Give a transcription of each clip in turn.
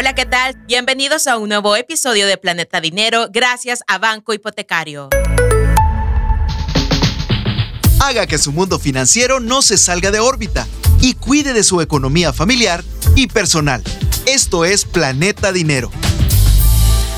Hola, ¿qué tal? Bienvenidos a un nuevo episodio de Planeta Dinero gracias a Banco Hipotecario. Haga que su mundo financiero no se salga de órbita y cuide de su economía familiar y personal. Esto es Planeta Dinero.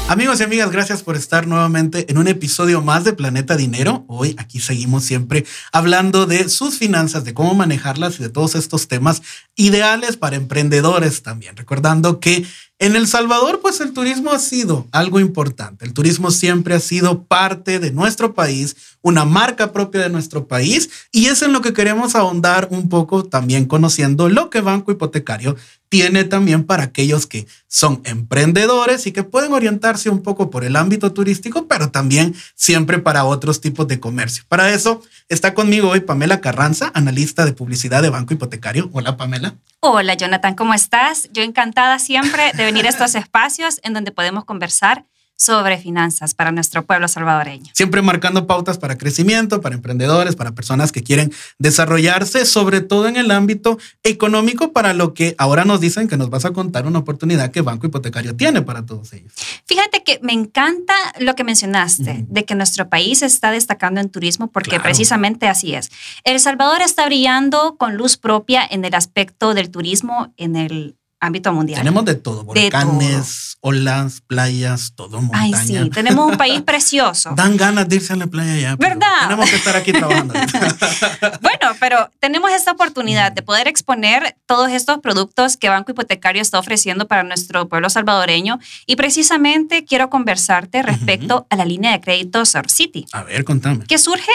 Amigos y amigas, gracias por estar nuevamente en un episodio más de Planeta Dinero. Hoy aquí seguimos siempre hablando de sus finanzas, de cómo manejarlas y de todos estos temas ideales para emprendedores también. Recordando que en El Salvador, pues el turismo ha sido algo importante. El turismo siempre ha sido parte de nuestro país, una marca propia de nuestro país, y es en lo que queremos ahondar un poco también conociendo lo que Banco Hipotecario tiene también para aquellos que son emprendedores y que pueden orientarse un poco por el ámbito turístico, pero también siempre para otros tipos de comercio. Para eso está conmigo hoy Pamela Carranza, analista de publicidad de Banco Hipotecario. Hola Pamela. Hola Jonathan, ¿cómo estás? Yo encantada siempre de venir a estos espacios en donde podemos conversar sobre finanzas para nuestro pueblo salvadoreño. Siempre marcando pautas para crecimiento, para emprendedores, para personas que quieren desarrollarse, sobre todo en el ámbito económico, para lo que ahora nos dicen que nos vas a contar una oportunidad que Banco Hipotecario tiene para todos ellos. Fíjate que me encanta lo que mencionaste, de que nuestro país está destacando en turismo, porque precisamente así es. El Salvador está brillando con luz propia en el aspecto del turismo en el ámbito mundial. Tenemos de todo, volcanes, olas, playas, todo montaña. Ay, sí, tenemos un país precioso. Dan ganas de irse a la playa ya. ¿Verdad? Tenemos que estar aquí trabajando. bueno, pero tenemos esta oportunidad de poder exponer todos estos productos que Banco Hipotecario está ofreciendo para nuestro pueblo salvadoreño y precisamente quiero conversarte respecto a la línea de crédito Sur City. A ver, contame. Que surge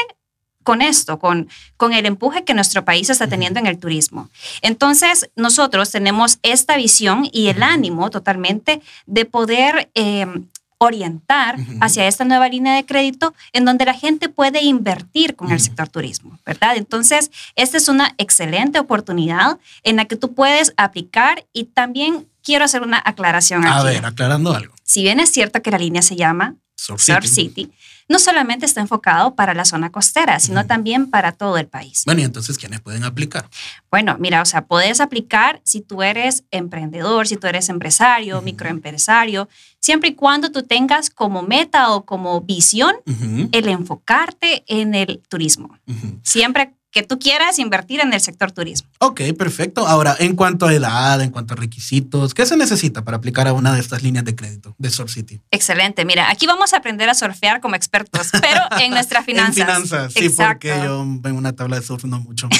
con esto, con, con el empuje que nuestro país está teniendo en el turismo. Entonces, nosotros tenemos esta visión y el ánimo totalmente de poder... Em, orientar hacia esta nueva línea de crédito en donde la gente puede invertir con el sector turismo, ¿verdad? Entonces, esta es una excelente oportunidad en la que tú puedes aplicar y también quiero hacer una aclaración A aquí. ver, aclarando algo. Si bien es cierto que la línea se llama Surf City. City, no solamente está enfocado para la zona costera, sino también para todo el país. Bueno, y entonces, ¿quiénes pueden aplicar? Bueno, mira, o sea, puedes aplicar si tú eres emprendedor, si tú eres empresario, microempresario, siempre y cuando tú tengas como meta o como visión el enfocarte en el turismo. Siempre que tú quieras invertir en el sector turismo. Ok, perfecto. Ahora, en cuanto a edad, en cuanto a requisitos, ¿qué se necesita para aplicar a una de estas líneas de crédito de Sur City? Excelente. Mira, aquí vamos a aprender a surfear como expertos, pero en nuestras finanzas. En finanzas, sí, Exacto. porque yo en una tabla de surf no mucho.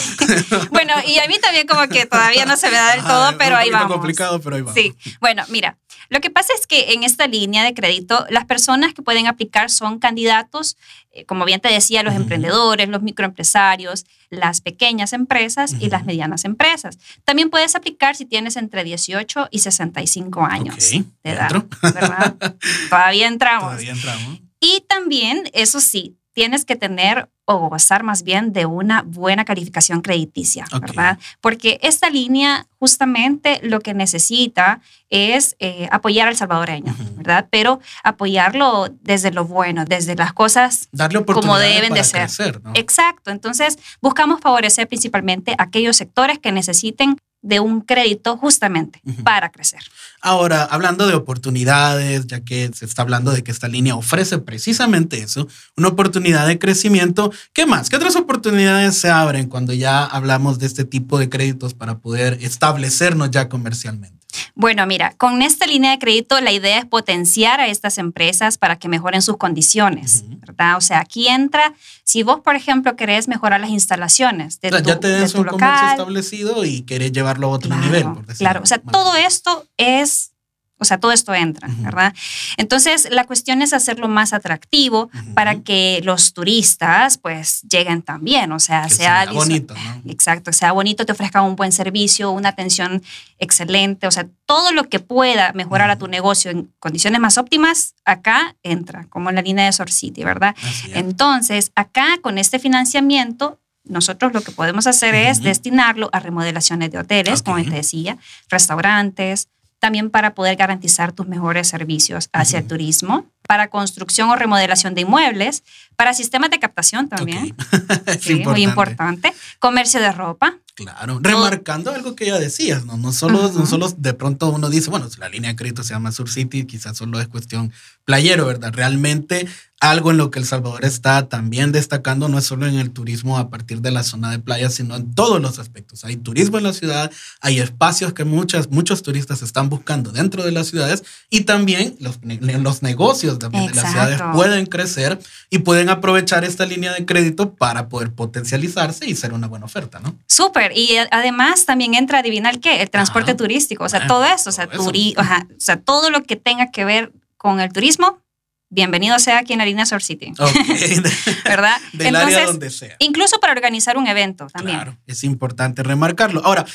Bueno, y a mí también como que todavía no se me da del todo, pero un ahí vamos. complicado, pero ahí vamos. Sí, bueno, mira, lo que pasa es que en esta línea de crédito, las personas que pueden aplicar son candidatos, eh, como bien te decía, los emprendedores, los microempresarios, las pequeñas empresas y las medianas empresas. También puedes aplicar si tienes entre 18 y 65 años Ok, de edad. Todavía entramos. Todavía entramos. Y también, eso sí, tienes que tener o gozar más bien de una buena calificación crediticia. ¿verdad? Porque esta línea justamente lo que necesita es eh, apoyar al salvadoreño. ¿verdad? Pero apoyarlo desde lo bueno, desde las cosas Darle como deben de ser. crecer, ¿no? Exacto. Entonces, buscamos favorecer principalmente aquellos sectores que necesiten de un crédito justamente para crecer. Ahora, hablando de oportunidades, ya que se está hablando de que esta línea ofrece precisamente eso, una oportunidad de crecimiento, ¿qué más? ¿Qué otras oportunidades se abren cuando ya hablamos de este tipo de créditos para poder establecernos ya comercialmente? Bueno, mira, con esta línea de crédito la idea es potenciar a estas empresas para que mejoren sus condiciones. ¿verdad? O sea, aquí entra, si vos, por ejemplo, querés mejorar las instalaciones de O sea, tu, ya tenés un comercio local. establecido y querés llevarlo a otro Claro, nivel. Por decirlo claro, o sea, todo esto es, o sea, todo esto entra. ¿verdad? Entonces, la cuestión es hacerlo más atractivo para que los turistas, pues, lleguen también, o sea, Que sea bonito, ¿no? Exacto, sea bonito, te ofrezcan un buen servicio, una atención excelente, o sea, todo lo que pueda mejorar a tu negocio en condiciones más óptimas, acá entra, como en la línea de Sor City, ¿verdad? Entonces, acá con este financiamiento, nosotros lo que podemos hacer es destinarlo a remodelaciones de hoteles, como te decía, restaurantes, también para poder garantizar tus mejores servicios hacia el turismo, para construcción o remodelación de inmuebles, para sistemas de captación también. Ok. Es Sí, muy importante. Comercio de ropa. Claro, remarcando algo que ya decías, ¿no? No solo, no solo de pronto uno dice, bueno, si la línea de crédito se llama Sur City, quizás solo es cuestión playero, ¿verdad? Realmente algo en lo que El Salvador está también destacando no es solo en el turismo a partir de la zona de playa, sino en todos los aspectos. Hay turismo en la ciudad, hay espacios que muchas, muchos turistas están buscando dentro de las ciudades y también los, los negocios también de las ciudades pueden crecer y pueden aprovechar esta línea de crédito para poder potencializarse y ser una buena oferta, ¿no? Súper. Y además también entra, adivinar qué, el transporte turístico, o sea, todo eso, o sea, todo, o sea, todo lo que tenga que ver con el turismo bienvenido sea aquí en Arena Sur City. ¿Verdad? Del área donde sea. Incluso para organizar un evento también. Claro, es importante remarcarlo. Ahora,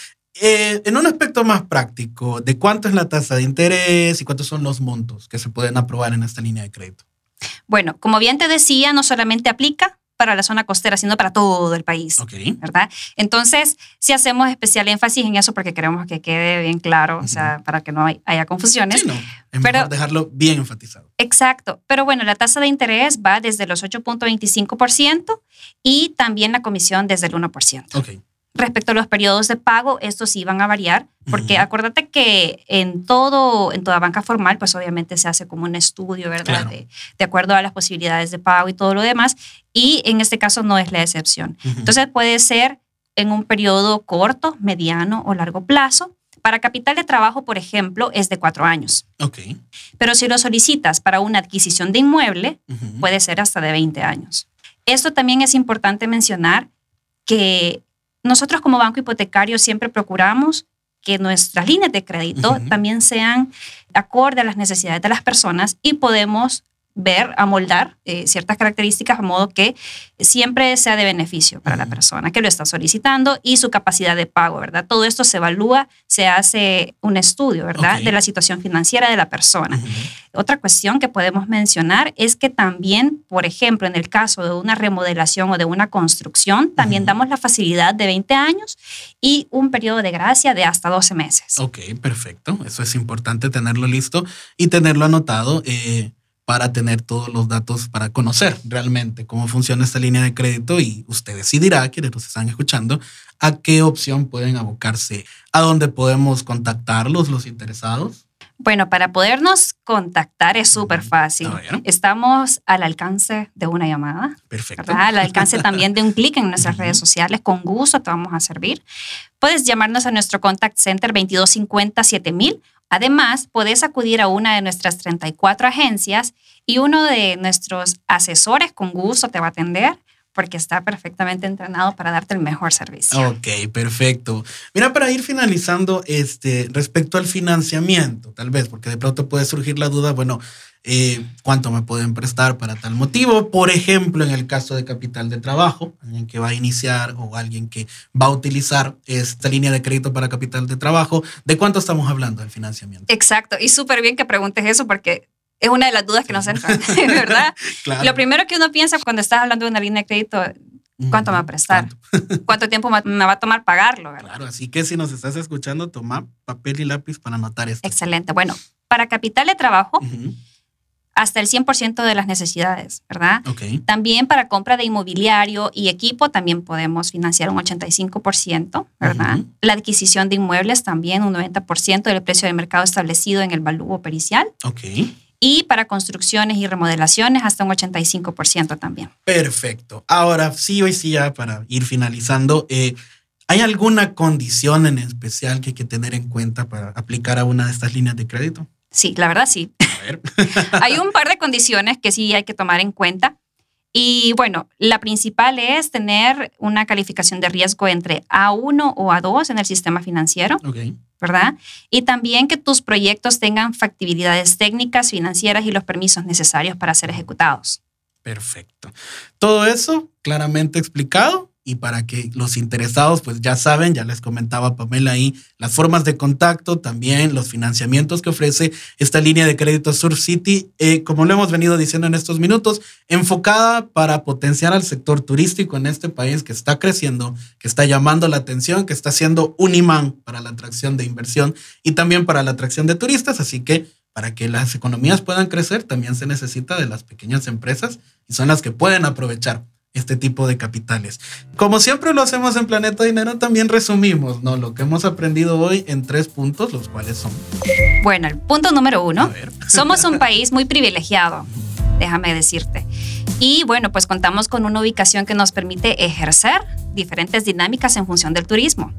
eh, en un aspecto más práctico, ¿de cuánto es la tasa de interés y cuántos son los montos que se pueden aprobar en esta línea de crédito? Bueno, como bien te decía, no solamente aplica para la zona costera, sino para todo el país. ¿Verdad? Entonces, si hacemos especial énfasis en eso porque queremos que quede bien claro, o sea, para que no haya confusiones. Sí, no. Es mejor dejarlo bien enfatizado. Exacto. Pero bueno, la tasa de interés va desde los 8.25% y también la comisión desde el 1%. Ok. Respecto a los periodos de pago, estos sí van a variar, porque acuérdate que en todo, en toda banca formal, pues obviamente se hace como un estudio, ¿verdad? De, de, acuerdo a las posibilidades de pago y todo lo demás, y en este caso no es la excepción. Entonces puede ser en un periodo corto, mediano o largo plazo. Para capital de trabajo, por ejemplo, es de cuatro años. Ok. Pero si lo solicitas para una adquisición de inmueble, puede ser hasta de 20 años. Esto también es importante mencionar que nosotros como banco hipotecario siempre procuramos que nuestras líneas de crédito también sean acorde a las necesidades de las personas y podemos ver, amoldar eh, ciertas características a modo que siempre sea de beneficio para la persona que lo está solicitando y su capacidad de pago, ¿verdad? Todo esto se evalúa, se hace un estudio, ¿verdad? De la situación financiera de la persona. Otra cuestión que podemos mencionar es que también, por ejemplo, en el caso de una remodelación o de una construcción, también damos la facilidad de 20 años y un periodo de gracia de hasta 12 meses. Ok, perfecto. Eso es importante tenerlo listo y tenerlo anotado. Eh, para tener todos los datos, para conocer realmente cómo funciona esta línea de crédito y usted decidirá, quienes nos están escuchando, a qué opción pueden abocarse, a dónde podemos contactarlos, los interesados. Bueno, para podernos contactar es súper fácil. Estamos al alcance de una llamada. Perfecto. Al alcance también de un clic en nuestras redes sociales. Con gusto te vamos a servir. Puedes llamarnos a nuestro contact center 2250 7000 Además, puedes acudir a una de nuestras 34 agencias y uno de nuestros asesores con gusto te va a atender porque está perfectamente entrenado para darte el mejor servicio. Ok, perfecto. Mira, para ir finalizando, este, respecto al financiamiento, tal vez, porque de pronto puede surgir la duda, bueno, eh, cuánto me pueden prestar para tal motivo. Por ejemplo, en el caso de capital de trabajo, alguien que va a iniciar o alguien que va a utilizar esta línea de crédito para capital de trabajo, ¿de cuánto estamos hablando del financiamiento? Exacto, y súper bien que preguntes eso porque es una de las dudas que nos entran, ¿verdad? Lo primero que uno piensa cuando estás hablando de una línea de crédito, ¿cuánto me va a prestar? ¿Cuánto, tiempo me va a tomar pagarlo? ¿verdad? Claro, así que si nos estás escuchando, toma papel y lápiz para anotar esto. Excelente. Bueno, para capital de trabajo, hasta el 100% de las necesidades, ¿verdad? También para compra de inmobiliario y equipo también podemos financiar un 85%, ¿verdad? La adquisición de inmuebles también un 90% del precio de mercado establecido en el valúo pericial. Ok. Y para construcciones y remodelaciones hasta un 85% también. Perfecto. Ahora, sí, hoy sí, ya para ir finalizando, eh, ¿hay alguna condición en especial que hay que tener en cuenta para aplicar a una de estas líneas de crédito? Sí, la verdad sí. hay un par de condiciones que sí hay que tomar en cuenta. Y bueno, la principal es tener una calificación de riesgo entre A1 o A2 en el sistema financiero, ¿verdad? Y también que tus proyectos tengan factibilidades técnicas, financieras y los permisos necesarios para ser ejecutados. Perfecto. Todo eso claramente explicado y para que los interesados pues ya saben, ya les comentaba Pamela ahí, las formas de contacto, también los financiamientos que ofrece esta línea de crédito Sur City, eh, como lo hemos venido diciendo en estos minutos, enfocada para potenciar al sector turístico en este país que está creciendo, que está llamando la atención, que está siendo un imán para la atracción de inversión y también para la atracción de turistas, así que para que las economías puedan crecer también se necesita de las pequeñas empresas y son las que pueden aprovechar este tipo de capitales. Como siempre lo hacemos en Planeta Dinero, también resumimos ¿no? lo que hemos aprendido hoy en tres puntos, los cuales son. Bueno, el punto número uno, somos un país muy privilegiado, déjame decirte. Y bueno, pues contamos con una ubicación que nos permite ejercer diferentes dinámicas en función del turismo.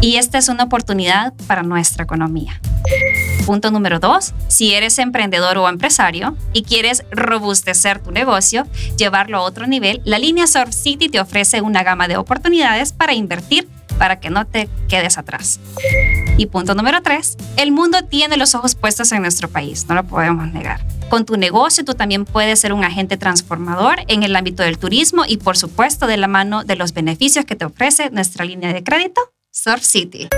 Y esta es una oportunidad para nuestra economía. Punto número dos, si eres emprendedor o empresario y quieres robustecer tu negocio, llevarlo a otro nivel, la línea Surf City te ofrece una gama de oportunidades para invertir para que no te quedes atrás. Y punto número tres, el mundo tiene los ojos puestos en nuestro país, no lo podemos negar. Con tu negocio tú también puedes ser un agente transformador en el ámbito del turismo y por supuesto de la mano de los beneficios que te ofrece nuestra línea de crédito, Surf City.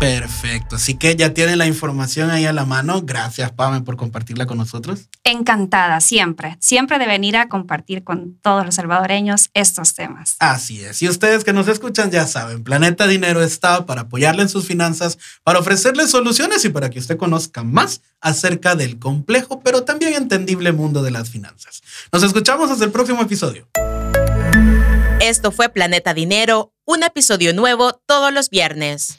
Perfecto. Así que ya tienen la información ahí a la mano. Gracias, Pame, por compartirla con nosotros. Encantada, siempre. Siempre de venir a compartir con todos los salvadoreños estos temas. Así es. Y ustedes que nos escuchan ya saben, Planeta Dinero está para apoyarle en sus finanzas, para ofrecerle soluciones y para que usted conozca más acerca del complejo, pero también entendible mundo de las finanzas. Nos escuchamos hasta el próximo episodio. Esto fue Planeta Dinero, un episodio nuevo todos los viernes.